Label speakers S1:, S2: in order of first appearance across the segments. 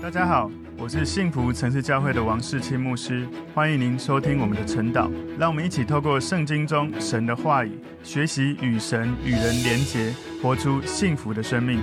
S1: 大家好，我是幸福城市教会的王世清牧师，欢迎您收听我们的晨祷。让我们一起透过圣经中神的话语，学习与神与人连结，活出幸福的生命。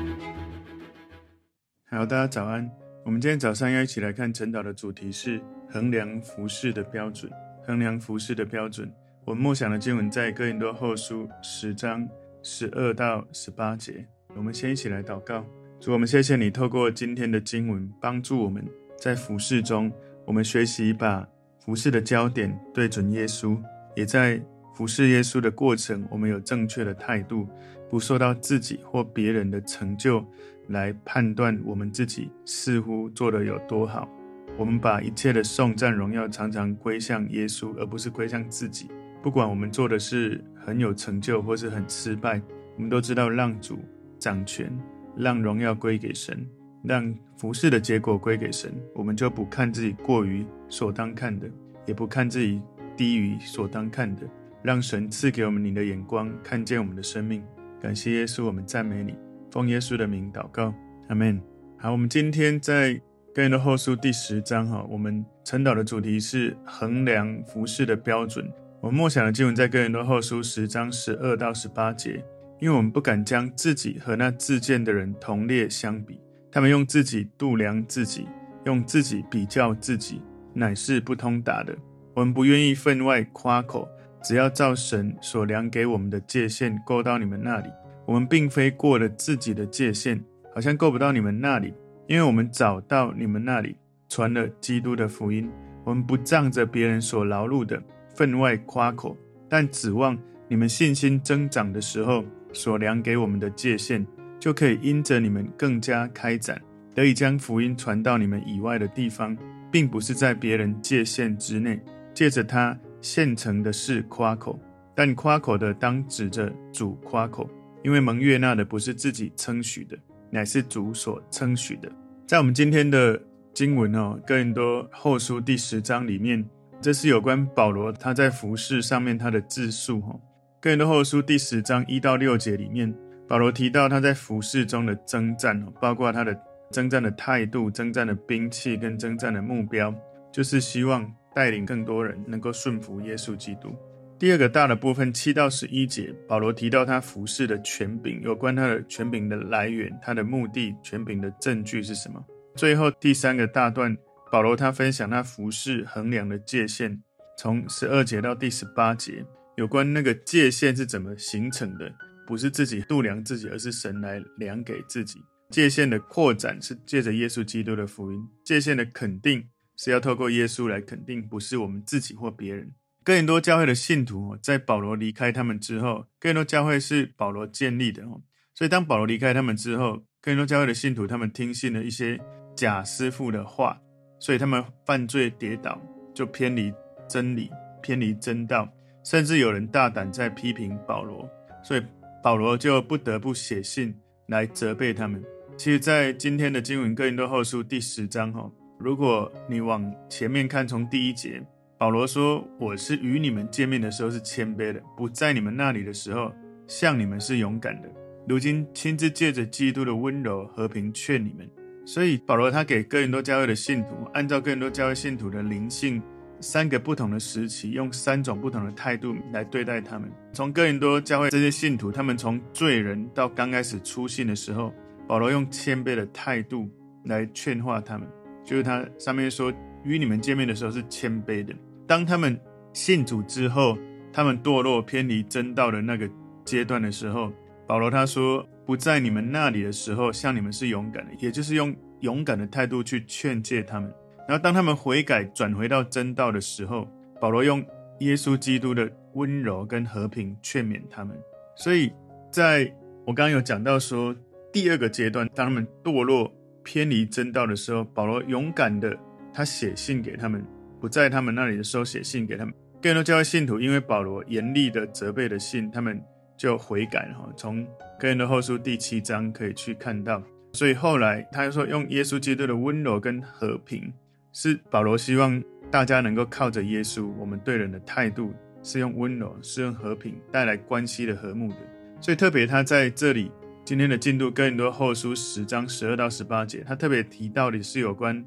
S1: 好，大家早安。我们今天早上要一起来看晨祷的主题是衡量服饰的标准。衡量服饰的标准。我们默想的经文在哥林多后书十章十二到十八节。我们先一起来祷告。主，我们谢谢你透过今天的经文，帮助我们在服事中，我们学习把服事的焦点对准耶稣，也在服事耶稣的过程，我们有正确的态度，不受到自己或别人的成就来判断我们自己似乎做得有多好。我们把一切的颂赞荣耀常常归向耶稣，而不是归向自己。不管我们做的是很有成就，或是很失败，我们都知道让主掌权。让荣耀归给神，让服事的结果归给神，我们就不看自己过于所当看的，也不看自己低于所当看的，让神赐给我们你的眼光，看见我们的生命。感谢耶稣，我们赞美你，奉耶稣的名祷告，阿门。好，我们今天在哥林多后书第十章哈，我们晨祷的主题是衡量服事的标准。我们默想的经文在哥林多后书十章十二到十八节。因为我们不敢将自己和那自荐的人同列相比，他们用自己度量自己，用自己比较自己，乃是不通达的。我们不愿意分外夸口，只要照神所量给我们的界限够到你们那里。我们并非过了自己的界限，好像够不到你们那里，因为我们找到你们那里传了基督的福音。我们不仗着别人所劳碌的分外夸口，但指望你们信心增长的时候。所量给我们的界限，就可以因着你们更加开展，得以将福音传到你们以外的地方，并不是在别人界限之内，借着他现成的事夸口，但夸口的当指着主夸口，因为蒙悦纳的不是自己称许的，乃是主所称许的。在我们今天的经文哦，哥林多后书第十章里面，这是有关保罗他在服事上面他的自述哦。哥林多后书第十章一到六节里面，保罗提到他在服事中的征战，包括他的征战的态度、征战的兵器跟征战的目标，就是希望带领更多人能够顺服耶稣基督。第二个大的部分七到十一节，保罗提到他服事的权柄，有关他的权柄的来源、他的目的、权柄的证据是什么。最后第三个大段，保罗他分享他服事衡量的界限，从十二节到第十八节。有关那个界限是怎么形成的，不是自己度量自己，而是神来量给自己。界限的扩展是借着耶稣基督的福音，界限的肯定是要透过耶稣来肯定，不是我们自己或别人。哥林多教会的信徒在保罗离开他们之后，哥林多教会是保罗建立的哦，所以当保罗离开他们之后，哥林多教会的信徒他们听信了一些假师傅的话，所以他们犯罪跌倒，就偏离真理，偏离真道。甚至有人大胆在批评保罗，所以保罗就不得不写信来责备他们。其实，在今天的经文哥林多后书第十章，哈，如果你往前面看，从第一节，保罗说：“我是与你们见面的时候是谦卑的，不在你们那里的时候，向你们是勇敢的。如今亲自借着基督的温柔和平劝你们。”所以保罗他给哥林多教会的信徒，按照哥林多教会信徒的灵性。三个不同的时期，用三种不同的态度来对待他们。从哥林多教会这些信徒，他们从罪人到刚开始初信的时候，保罗用谦卑的态度来劝化他们。就是他上面说，与你们见面的时候是谦卑的。当他们信主之后，他们堕落偏离真道的那个阶段的时候，保罗他说，不在你们那里的时候，像你们是勇敢的，也就是用勇敢的态度去劝诫他们。然后，当他们悔改转回到真道的时候，保罗用耶稣基督的温柔跟和平劝勉他们。所以，在我刚刚有讲到说，第二个阶段，当他们堕落偏离真道的时候，保罗勇敢的他写信给他们，不在他们那里的时候写信给他们。更多教会信徒因为保罗严厉的责备的信，他们就悔改哈。从哥林多后书第七章可以去看到。所以后来他又说，用耶稣基督的温柔跟和平。是保罗希望大家能够靠着耶稣，我们对人的态度是用温柔，是用和平带来关系的和睦的。所以特别他在这里今天的进度，更多后书十章十二到十八节，他特别提到的是有关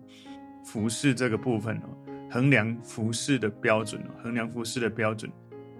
S1: 服饰这个部分哦，衡量服饰的标准哦，衡量服饰的标准。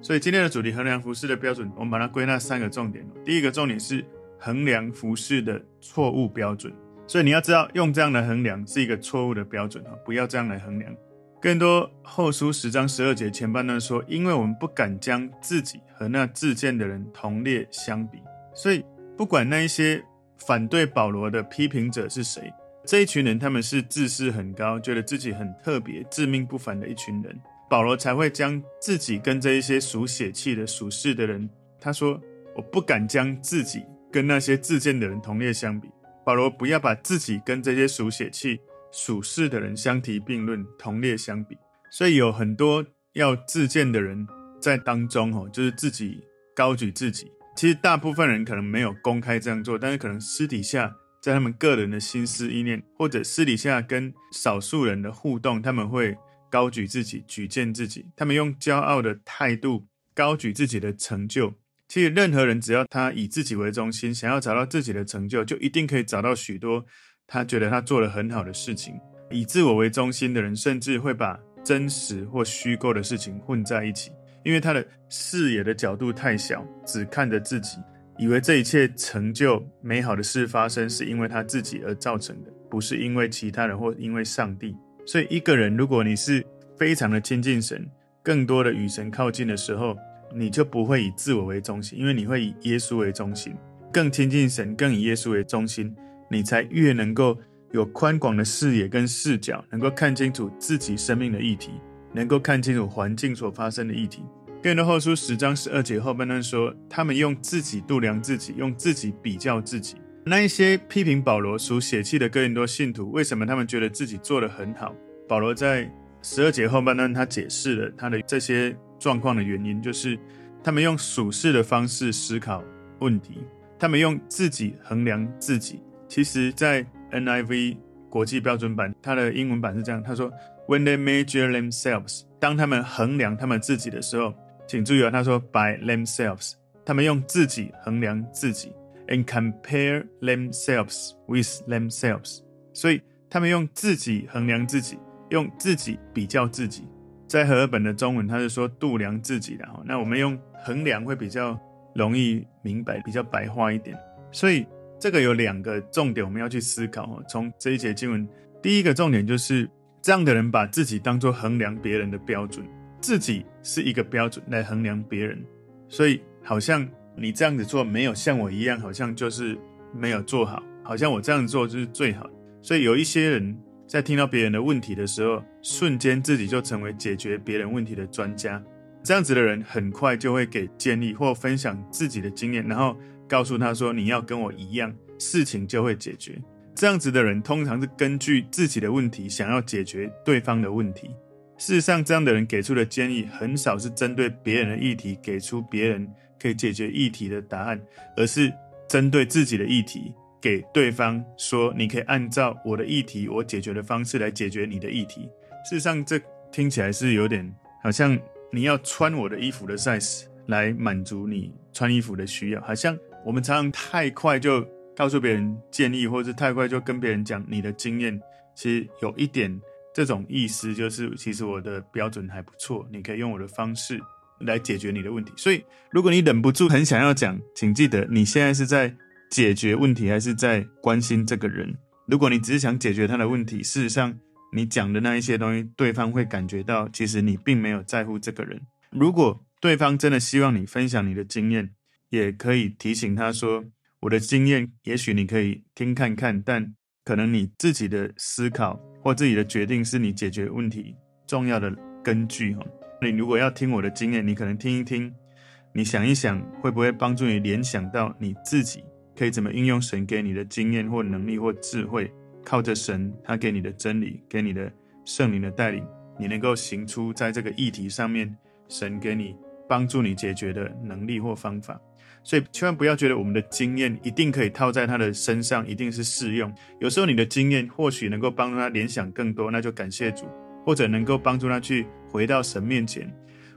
S1: 所以今天的主题，衡量服饰的标准，我们把它归纳三个重点。第一个重点是衡量服饰的错误标准。所以你要知道，用这样来衡量是一个错误的标准哦，不要这样来衡量。更多后书十章十二节前半段说，因为我们不敢将自己和那自荐的人同列相比，所以。不管那一些反对保罗的批评者是谁，这一群人他们是自视很高，觉得自己很特别、自命不凡的一群人，保罗才会将自己跟这一些属血气的、属世的人，他说：“我不敢将自己跟那些自荐的人同列相比。”保罗不要把自己跟这些属血气、属世的人相提并论、同列相比。所以有很多要自荐的人在当中，哦，就是自己高举自己。其实大部分人可能没有公开这样做，但是可能私底下在他们个人的心思意念，或者私底下跟少数人的互动，他们会高举自己、举荐自己。他们用骄傲的态度高举自己的成就。其实任何人只要他以自己为中心，想要找到自己的成就，就一定可以找到许多他觉得他做了很好的事情。以自我为中心的人，甚至会把真实或虚构的事情混在一起。因为他的视野的角度太小，只看着自己，以为这一切成就美好的事发生是因为他自己而造成的，不是因为其他人或因为上帝。所以，一个人如果你是非常的亲近神，更多的与神靠近的时候，你就不会以自我为中心，因为你会以耶稣为中心，更亲近神，更以耶稣为中心，你才越能够有宽广的视野跟视角，能够看清楚自己生命的议题，能够看清楚环境所发生的议题。哥林多后书十章十二节后半段说，他们用自己度量自己，用自己比较自己。那一些批评保罗属血气的哥林多信徒，为什么他们觉得自己做得很好？保罗在十二节后半段他解释了他的这些状况的原因，就是他们用属世的方式思考问题，他们用自己衡量自己。其实，在 NIV 国际标准版，它的英文版是这样，他说：“When they measure themselves，当他们衡量他们自己的时候。”请注意啊，他说 by themselves，他们用自己衡量自己，and compare themselves with themselves，所以他们用自己衡量自己，用自己比较自己。在和合本的中文，他是说度量自己的哈。那我们用衡量会比较容易明白，比较白话一点。所以这个有两个重点我们要去思考哈。从这一节经文，第一个重点就是这样的人把自己当作衡量别人的标准。自己是一个标准来衡量别人，所以好像你这样子做没有像我一样，好像就是没有做好，好像我这样做就是最好。所以有一些人在听到别人的问题的时候，瞬间自己就成为解决别人问题的专家。这样子的人很快就会给建议或分享自己的经验，然后告诉他说：“你要跟我一样，事情就会解决。”这样子的人通常是根据自己的问题，想要解决对方的问题。事实上，这样的人给出的建议很少是针对别人的议题给出别人可以解决议题的答案，而是针对自己的议题给对方说：“你可以按照我的议题，我解决的方式来解决你的议题。”事实上，这听起来是有点好像你要穿我的衣服的 size 来满足你穿衣服的需要，好像我们常常太快就告诉别人建议，或是太快就跟别人讲你的经验，其实有一点。这种意思就是，其实我的标准还不错，你可以用我的方式来解决你的问题。所以，如果你忍不住很想要讲，请记得你现在是在解决问题，还是在关心这个人？如果你只是想解决他的问题，事实上你讲的那一些东西，对方会感觉到其实你并没有在乎这个人。如果对方真的希望你分享你的经验，也可以提醒他说：“我的经验，也许你可以听看看，但可能你自己的思考。”或自己的决定是你解决问题重要的根据哈。你如果要听我的经验，你可能听一听，你想一想，会不会帮助你联想到你自己可以怎么运用神给你的经验或能力或智慧，靠着神他给你的真理，给你的圣灵的带领，你能够行出在这个议题上面神给你帮助你解决的能力或方法。所以千万不要觉得我们的经验一定可以套在他的身上，一定是适用。有时候你的经验或许能够帮助他联想更多，那就感谢主；或者能够帮助他去回到神面前。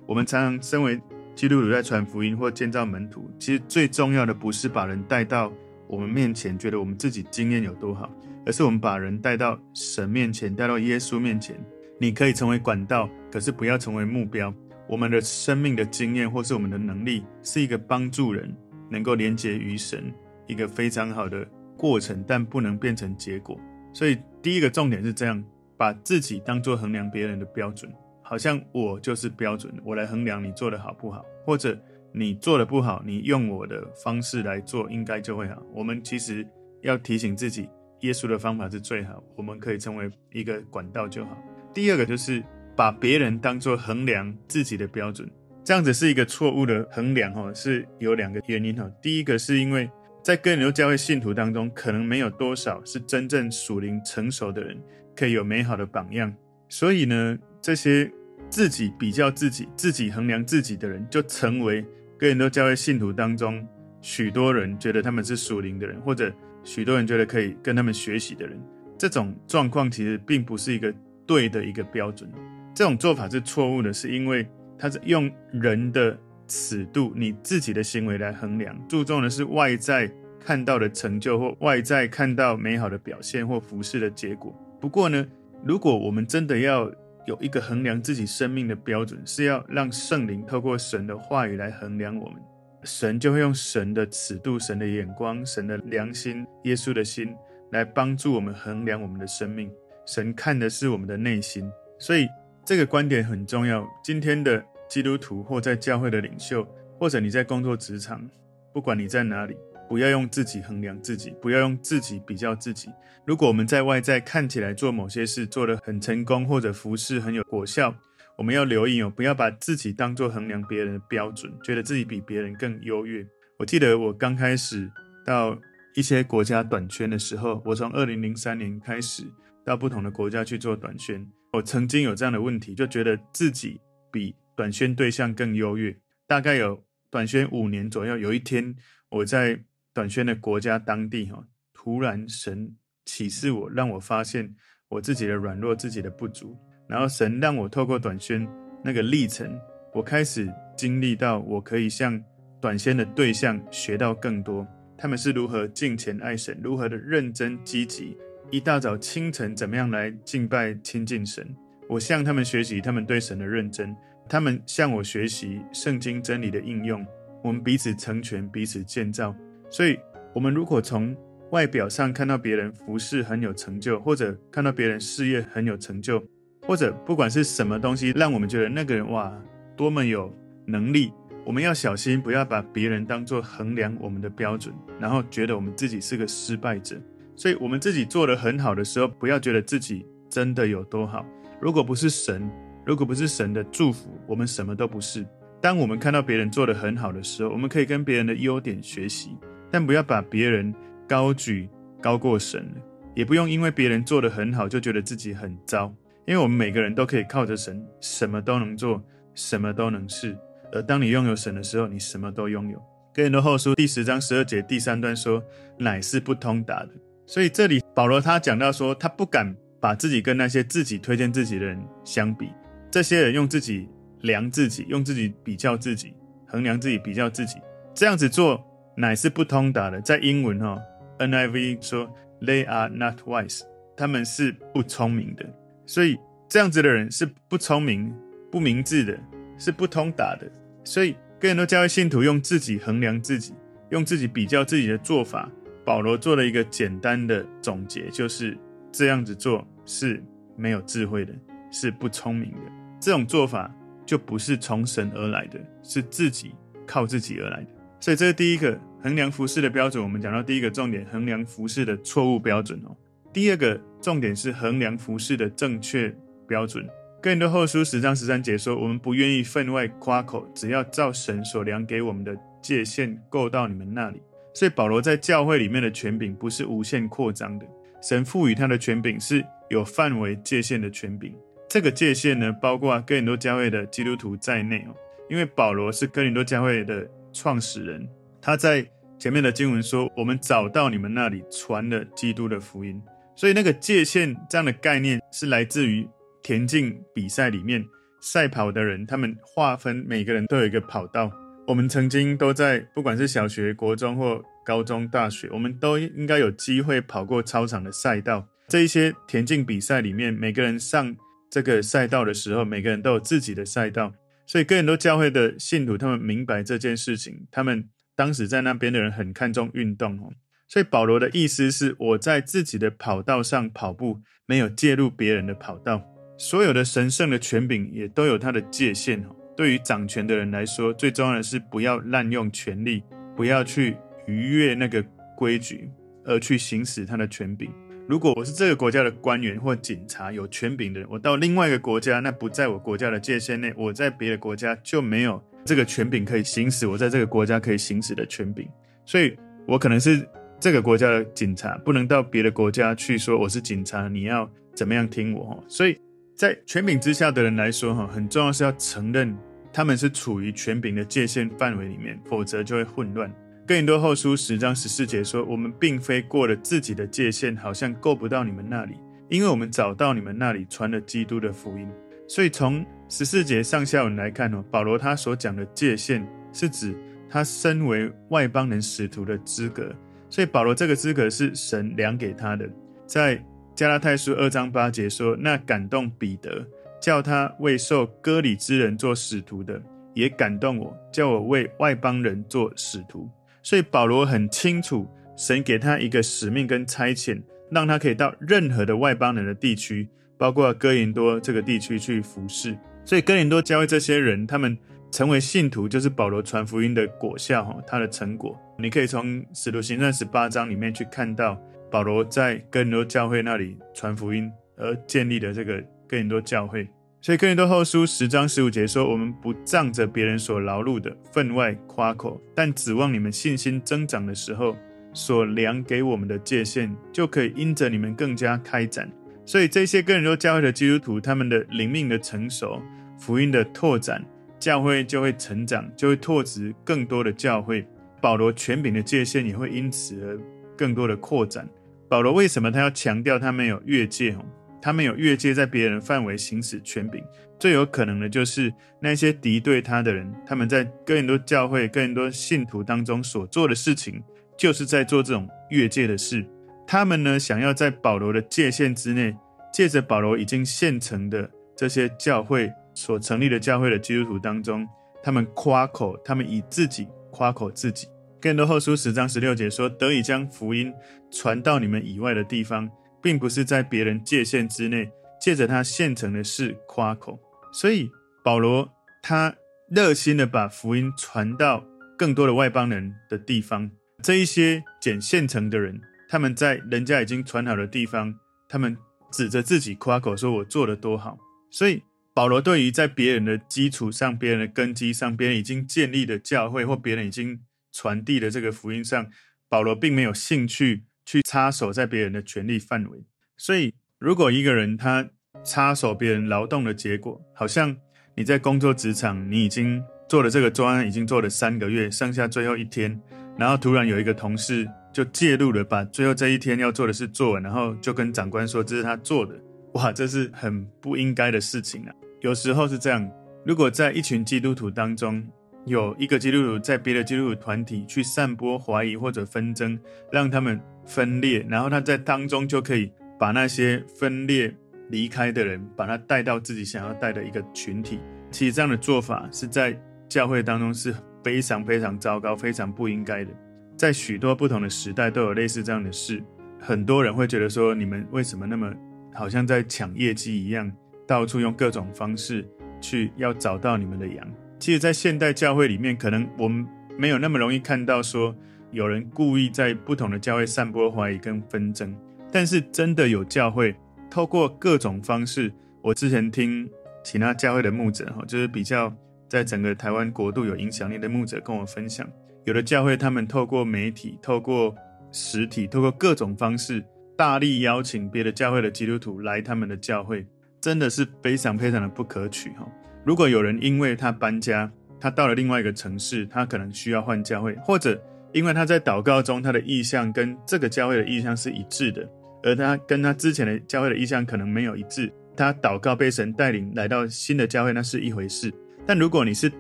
S1: 我们常常身为基督徒在传福音或建造门徒，其实最重要的不是把人带到我们面前，觉得我们自己经验有多好，而是我们把人带到神面前，带到耶稣面前。你可以成为管道，可是不要成为目标。我们的生命的经验或是我们的能力，是一个帮助人能够连接于神一个非常好的过程，但不能变成结果。所以第一个重点是这样：把自己当作衡量别人的标准，好像我就是标准，我来衡量你做得好不好，或者你做得不好，你用我的方式来做，应该就会好。我们其实要提醒自己，耶稣的方法是最好，我们可以成为一个管道就好。第二个就是把别人当做衡量自己的标准，这样子是一个错误的衡量哈，是有两个原因哈。第一个是因为在哥林多教会信徒当中，可能没有多少是真正属灵成熟的人，可以有美好的榜样，所以呢，这些自己比较自己、自己衡量自己的人，就成为哥林多教会信徒当中许多人觉得他们是属灵的人，或者许多人觉得可以跟他们学习的人。这种状况其实并不是一个。对的一个标准，这种做法是错误的，是因为他是用人的尺度，你自己的行为来衡量，注重的是外在看到的成就或外在看到美好的表现或服事的结果。不过呢，如果我们真的要有一个衡量自己生命的标准，是要让圣灵透过神的话语来衡量我们，神就会用神的尺度、神的眼光、神的良心、耶稣的心来帮助我们衡量我们的生命。神看的是我们的内心，所以这个观点很重要。今天的基督徒或在教会的领袖，或者你在工作职场，不管你在哪里，不要用自己衡量自己，不要用自己比较自己。如果我们在外在看起来做某些事做得很成功，或者服事很有果效，我们要留意哦，不要把自己当作衡量别人的标准，觉得自己比别人更优越。我记得我刚开始到一些国家短宣的时候，我从二零零三年开始。到不同的国家去做短宣，我曾经有这样的问题，就觉得自己比短宣对象更优越。大概有短宣五年左右，有一天我在短宣的国家当地，哈，突然神启示我，让我发现我自己的软弱、自己的不足。然后神让我透过短宣那个历程，我开始经历到我可以向短宣的对象学到更多，他们是如何敬虔爱神，如何的认真积极。一大早清晨，怎么样来敬拜亲近神？我向他们学习，他们对神的认真；他们向我学习圣经真理的应用。我们彼此成全，彼此建造。所以，我们如果从外表上看到别人服饰很有成就，或者看到别人事业很有成就，或者不管是什么东西，让我们觉得那个人哇多么有能力，我们要小心，不要把别人当作衡量我们的标准，然后觉得我们自己是个失败者。所以，我们自己做得很好的时候，不要觉得自己真的有多好。如果不是神，如果不是神的祝福，我们什么都不是。当我们看到别人做得很好的时候，我们可以跟别人的优点学习，但不要把别人高举高过神。也不用因为别人做得很好就觉得自己很糟，因为我们每个人都可以靠着神，什么都能做，什么都能是。而当你拥有神的时候，你什么都拥有。哥林多后书第十章十二节第三段说：“乃是不通达的。”所以这里保罗他讲到说，他不敢把自己跟那些自己推荐自己的人相比，这些人用自己量自己，用自己比较自己，衡量自己，比较自己，这样子做乃是不通达的。在英文哈，NIV 说 They are not wise，他们是不聪明的。所以这样子的人是不聪明、不明智的，是不通达的。所以更多教会信徒用自己衡量自己，用自己比较自己的做法。保罗做了一个简单的总结，就是这样子做是没有智慧的，是不聪明的。这种做法就不是从神而来的，是自己靠自己而来的。所以这是第一个衡量服事的标准。我们讲到第一个重点，衡量服事的错误标准哦。第二个重点是衡量服事的正确标准。哥林多后书十章十三节说：“我们不愿意分外夸口，只要照神所量给我们的界限够到你们那里。”所以保罗在教会里面的权柄不是无限扩张的，神赋予他的权柄是有范围界限的权柄。这个界限呢，包括哥林多教会的基督徒在内哦。因为保罗是哥林多教会的创始人，他在前面的经文说：“我们找到你们那里传了基督的福音。”所以那个界限这样的概念是来自于田径比赛里面赛跑的人，他们划分每个人都有一个跑道。我们曾经都在，不管是小学、国中或高中、大学，我们都应该有机会跑过操场的赛道。这一些田径比赛里面，每个人上这个赛道的时候，每个人都有自己的赛道。所以哥林多教会的信徒，他们明白这件事情。他们当时在那边的人很看重运动哦。所以保罗的意思是，我在自己的跑道上跑步，没有介入别人的跑道。所有的神圣的权柄也都有它的界限哦。对于掌权的人来说，最重要的是不要滥用权力，不要去逾越那个规矩，而去行使他的权柄。如果我是这个国家的官员或警察，有权柄的人，我到另外一个国家，那不在我国家的界限内，我在别的国家就没有这个权柄可以行使我在这个国家可以行使的权柄。所以，我可能是这个国家的警察，不能到别的国家去说我是警察，你要怎么样听我？所以在权柄之下的人来说，哈，很重要是要承认他们是处于权柄的界限范围里面，否则就会混乱。哥林多后书十章十四节说：“我们并非过了自己的界限，好像够不到你们那里，因为我们找到你们那里传了基督的福音。”所以从十四节上下文来看哦，保罗他所讲的界限是指他身为外邦人使徒的资格。所以保罗这个资格是神量给他的。在加拉太书二章八节说：“那感动彼得，叫他为受割礼之人做使徒的，也感动我，叫我为外邦人做使徒。”所以保罗很清楚，神给他一个使命跟差遣，让他可以到任何的外邦人的地区，包括哥林多这个地区去服侍。所以哥林多教会这些人，他们成为信徒，就是保罗传福音的果效，哈，他的成果。你可以从使徒行传十八章里面去看到，保罗在哥林多教会那里传福音而建立的这个哥林多教会。所以哥林多后书十章十五节说：“我们不仗着别人所劳碌的分外夸口，但指望你们信心增长的时候，所量给我们的界限，就可以因着你们更加开展。所以这些更多教会的基督徒，他们的灵命的成熟、福音的拓展，教会就会成长，就会拓殖更多的教会。保罗权柄的界限也会因此而更多的扩展。保罗为什么他要强调他没有越界？他没有越界，在别人范围行使权柄，最有可能的就是那些敌对他的人，他们在更多教会、更多信徒当中所做的事情，就是在做这种越界的事。他们呢，想要在保罗的界限之内，借着保罗已经现成的这些教会所成立的教会的基督徒当中，他们夸口，他们以自己夸口自己。哥林多后书十章十六节说：“得以将福音传到你们以外的地方。”并不是在别人界限之内，借着他现成的事夸口。所以保罗他热心的把福音传到更多的外邦人的地方。这一些捡现成的人，他们在人家已经传好的地方，他们指着自己夸口，说我做得多好。所以保罗对于在别人的基础上、别人的根基上、别人已经建立的教会或别人已经传递的这个福音上，保罗并没有兴趣。去插手在别人的权利范围，所以如果一个人他插手别人劳动的结果，好像你在工作职场，你已经做了这个专案，已经做了三个月，剩下最后一天，然后突然有一个同事就介入了，把最后这一天要做的事做完，然后就跟长官说这是他做的，哇，这是很不应该的事情啊！有时候是这样，如果在一群基督徒当中，有一个基督徒在别的基督徒团体去散播怀疑或者纷争，让他们。分裂，然后他在当中就可以把那些分裂离开的人，把他带到自己想要带的一个群体。其实这样的做法是在教会当中是非常非常糟糕、非常不应该的。在许多不同的时代都有类似这样的事。很多人会觉得说，你们为什么那么好像在抢业绩一样，到处用各种方式去要找到你们的羊？其实，在现代教会里面，可能我们没有那么容易看到说。有人故意在不同的教会散播怀疑跟纷争，但是真的有教会透过各种方式。我之前听其他教会的牧者，哈，就是比较在整个台湾国度有影响力的牧者跟我分享，有的教会他们透过媒体、透过实体、透过各种方式，大力邀请别的教会的基督徒来他们的教会，真的是非常非常的不可取，哈。如果有人因为他搬家，他到了另外一个城市，他可能需要换教会，或者。因为他在祷告中，他的意向跟这个教会的意向是一致的，而他跟他之前的教会的意向可能没有一致。他祷告被神带领来到新的教会，那是一回事。但如果你是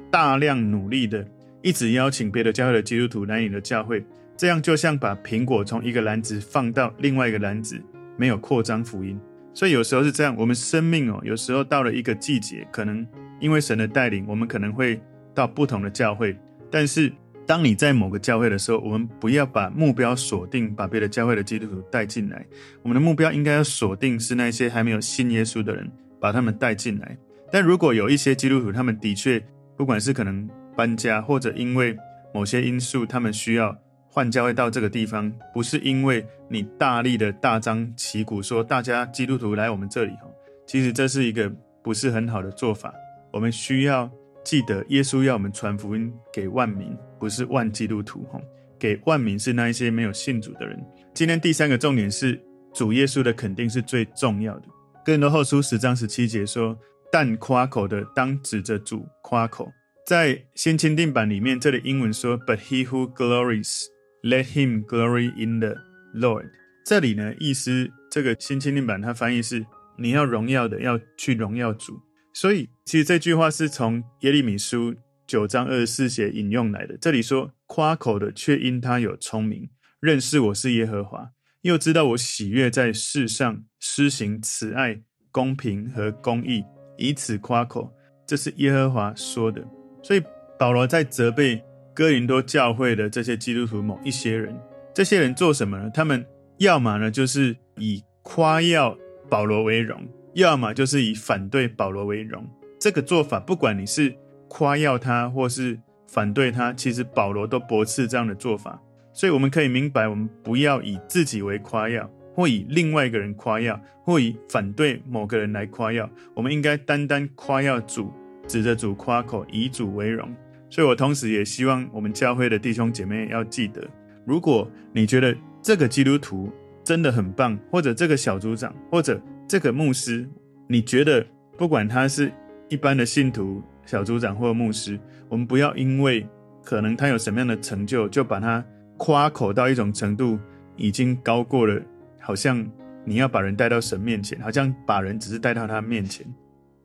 S1: 大量努力的，一直邀请别的教会的基督徒来你的教会，这样就像把苹果从一个篮子放到另外一个篮子，没有扩张福音。所以有时候是这样，我们生命哦，有时候到了一个季节，可能因为神的带领，我们可能会到不同的教会。但是当你在某个教会的时候，我们不要把目标锁定，把别的教会的基督徒带进来。我们的目标应该要锁定是那些还没有信耶稣的人，把他们带进来。但如果有一些基督徒，他们的确不管是可能搬家，或者因为某些因素，他们需要。换教会到这个地方，不是因为你大力的大张旗鼓说大家基督徒来我们这里哈，其实这是一个不是很好的做法。我们需要记得，耶稣要我们传福音给万民，不是万基督徒哈，给万民是那一些没有信主的人。今天第三个重点是主耶稣的肯定是最重要的。哥林多后书十章十七节说：“但夸口的当指着主夸口。”在新钦定版里面，这里英文说：“But he who glories。” Let him glory in the Lord。这里呢，意思这个新钦定版它翻译是你要荣耀的，要去荣耀主。所以其实这句话是从耶利米书九章二十四节引用来的。这里说夸口的却因他有聪明，认识我是耶和华，又知道我喜悦在世上施行慈爱、公平和公义，以此夸口。这是耶和华说的。所以保罗在责备。哥林多教会的这些基督徒，某一些人，这些人做什么呢？他们要么呢，就是以夸耀保罗为荣；要么就是以反对保罗为荣。这个做法，不管你是夸耀他，或是反对他，其实保罗都驳斥这样的做法。所以我们可以明白，我们不要以自己为夸耀，或以另外一个人夸耀，或以反对某个人来夸耀。我们应该单单夸耀主，指着主夸口，以主为荣。所以，我同时也希望我们教会的弟兄姐妹要记得，如果你觉得这个基督徒真的很棒，或者这个小组长，或者这个牧师，你觉得不管他是一般的信徒、小组长或牧师，我们不要因为可能他有什么样的成就，就把他夸口到一种程度，已经高过了，好像你要把人带到神面前，好像把人只是带到他面前。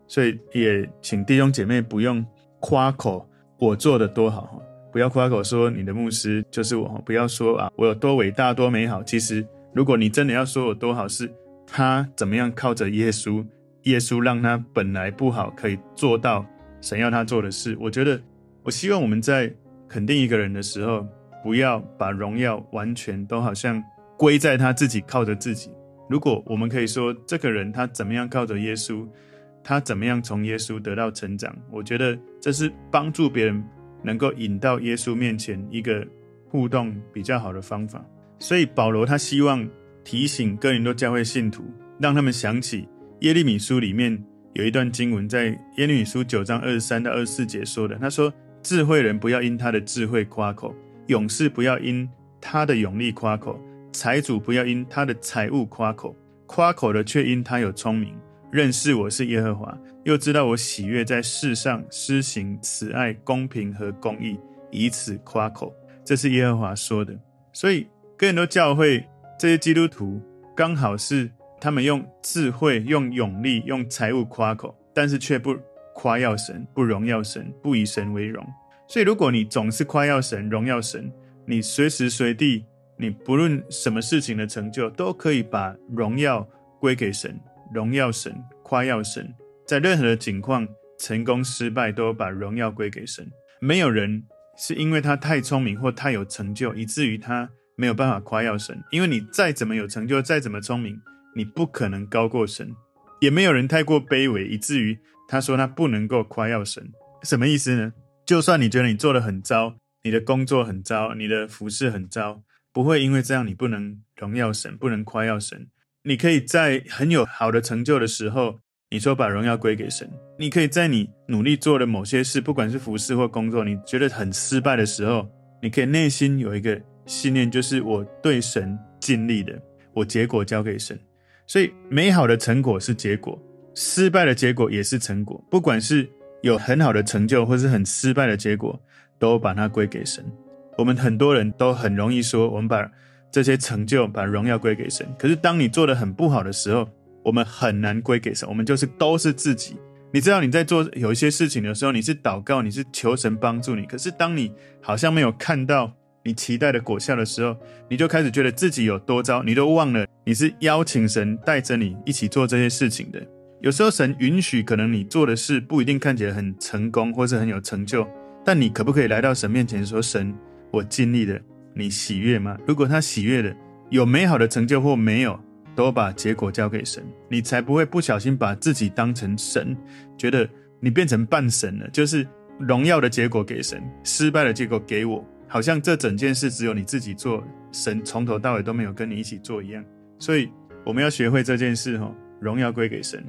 S1: 所以，也请弟兄姐妹不用夸口。我做的多好，不要夸口说你的牧师就是我，不要说啊我有多伟大多美好。其实，如果你真的要说我多好，是他怎么样靠着耶稣，耶稣让他本来不好可以做到神要他做的事。我觉得，我希望我们在肯定一个人的时候，不要把荣耀完全都好像归在他自己，靠着自己。如果我们可以说这个人他怎么样靠着耶稣。他怎么样从耶稣得到成长？我觉得这是帮助别人能够引到耶稣面前一个互动比较好的方法。所以保罗他希望提醒哥林多教会信徒，让他们想起耶利米书里面有一段经文，在耶利米书九章二十三到二十四节说的。他说：“智慧人不要因他的智慧夸口，勇士不要因他的勇力夸口，财主不要因他的财物夸口，夸口的却因他有聪明。”认识我是耶和华，又知道我喜悦在世上施行慈爱、公平和公义，以此夸口。这是耶和华说的。所以，哥林多教会这些基督徒刚好是他们用智慧、用勇力、用财物夸口，但是却不夸耀神、不荣耀神、不以神为荣。所以，如果你总是夸耀神、荣耀神，你随时随地，你不论什么事情的成就，都可以把荣耀归给神。荣耀神，夸耀神，在任何的境况，成功失败，都把荣耀归给神。没有人是因为他太聪明或太有成就，以至于他没有办法夸耀神。因为你再怎么有成就，再怎么聪明，你不可能高过神。也没有人太过卑微，以至于他说他不能够夸耀神。什么意思呢？就算你觉得你做的很糟，你的工作很糟，你的服侍很糟，不会因为这样你不能荣耀神，不能夸耀神。你可以在很有好的成就的时候，你说把荣耀归给神；你可以在你努力做的某些事，不管是服侍或工作，你觉得很失败的时候，你可以内心有一个信念，就是我对神尽力的，我结果交给神。所以美好的成果是结果，失败的结果也是成果。不管是有很好的成就，或是很失败的结果，都把它归给神。我们很多人都很容易说，我们把。这些成就把荣耀归给神，可是当你做得很不好的时候，我们很难归给神。我们就是都是自己。你知道你在做有一些事情的时候，你是祷告，你是求神帮助你。可是当你好像没有看到你期待的果效的时候，你就开始觉得自己有多糟，你都忘了你是邀请神带着你一起做这些事情的。有时候神允许，可能你做的事不一定看起来很成功，或是很有成就，但你可不可以来到神面前说：“神，我尽力了，你喜悦吗？”如果他喜悦了，有美好的成就或没有，都把结果交给神，你才不会不小心把自己当成神，觉得你变成半神了，就是荣耀的结果给神，失败的结果给我。好像这整件事只有你自己做，神从头到尾都没有跟你一起做一样。所以我们要学会这件事，哈，荣耀归给神。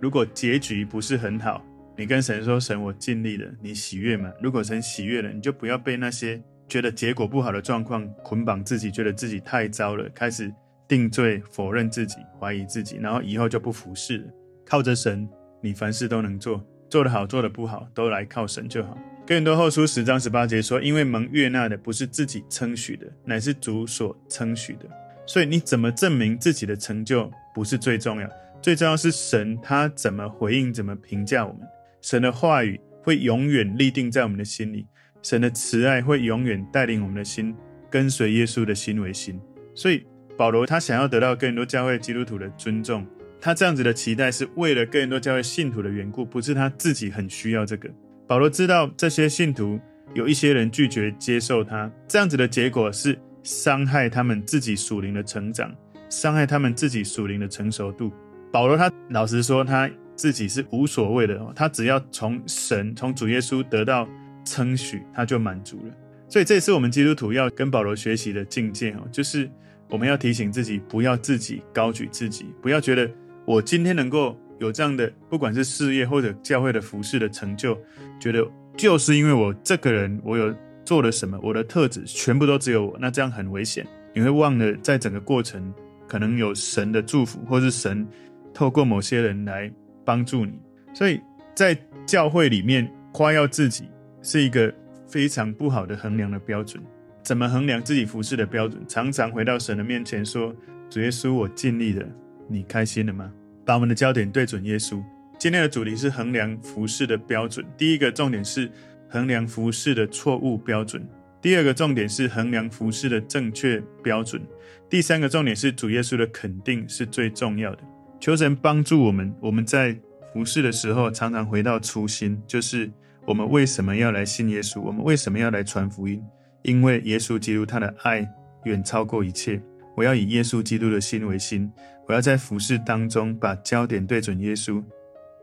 S1: 如果结局不是很好，你跟神说：“神，我尽力了，你喜悦吗？”如果神喜悦了，你就不要被那些觉得结果不好的状况捆绑自己，觉得自己太糟了，开始定罪、否认自己、怀疑自己，然后以后就不服侍了。靠着神，你凡事都能做，做得好，做得不好，都来靠神就好。哥林多后书十章十八节说：“因为蒙悦纳的不是自己称许的，乃是主所称许的。所以你怎么证明自己的成就不是最重要，最重要是神他怎么回应、怎么评价我们。神的话语会永远立定在我们的心里，神的慈爱会永远带领我们的心跟随耶稣的心为心。所以保罗他想要得到更多教会基督徒的尊重，他这样子的期待是为了更多教会信徒的缘故，不是他自己很需要这个。”保罗知道这些信徒有一些人拒绝接受他，这样子的结果是伤害他们自己属灵的成长，伤害他们自己属灵的成熟度。保罗他老实说，他自己是无所谓的，他只要从神、从主耶稣得到称许，他就满足了。所以这也是我们基督徒要跟保罗学习的境界哦，就是我们要提醒自己，不要自己高举自己，不要觉得我今天能够。有这样的，不管是事业或者教会的服事的成就，觉得就是因为我这个人，我有做了什么，我的特质全部都只有我，那这样很危险。你会忘了，在整个过程可能有神的祝福，或是神透过某些人来帮助你。所以在教会里面夸耀自己是一个非常不好的衡量的标准。怎么衡量自己服事的标准？常常回到神的面前说：“主耶稣，我尽力了，你开心了吗？”把我们的焦点对准耶稣。今天的主题是衡量服事的标准。第一个重点是衡量服事的错误标准；第二个重点是衡量服事的正确标准；第三个重点是主耶稣的肯定是最重要的。求神帮助我们，我们在服事的时候常常回到初心，就是我们为什么要来信耶稣？我们为什么要来传福音？因为耶稣基督他的爱远超过一切。我要以耶稣基督的心为心。我要在服事当中把焦点对准耶稣，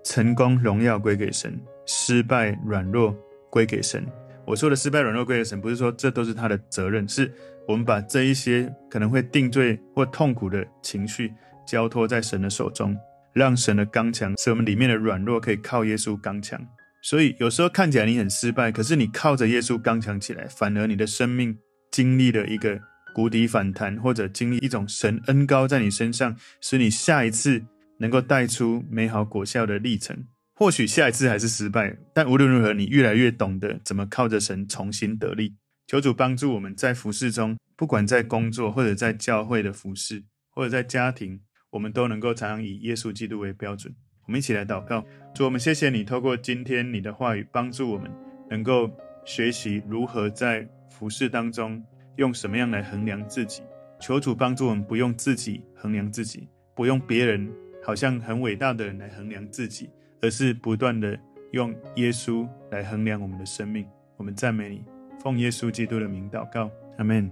S1: 成功荣耀归给神，失败软弱归给神。我说的失败软弱归给神，不是说这都是他的责任，是我们把这一些可能会定罪或痛苦的情绪交托在神的手中，让神的刚强使我们里面的软弱可以靠耶稣刚强。所以有时候看起来你很失败，可是你靠着耶稣刚强起来，反而你的生命经历了一个。谷底反弹，或者经历一种神恩膏在你身上，使你下一次能够带出美好果效的历程。或许下一次还是失败，但无论如何，你越来越懂得怎么靠着神重新得力。求主帮助我们在服事中，不管在工作，或者在教会的服事，或者在家庭，我们都能够常常以耶稣基督为标准。我们一起来祷告，主，我们谢谢你，透过今天你的话语，帮助我们能够学习如何在服事当中。用什么样来衡量自己？求主帮助我们，不用自己衡量自己，不用别人好像很伟大的人来衡量自己，而是不断的用耶稣来衡量我们的生命。我们赞美你，奉耶稣基督的名祷告，阿门。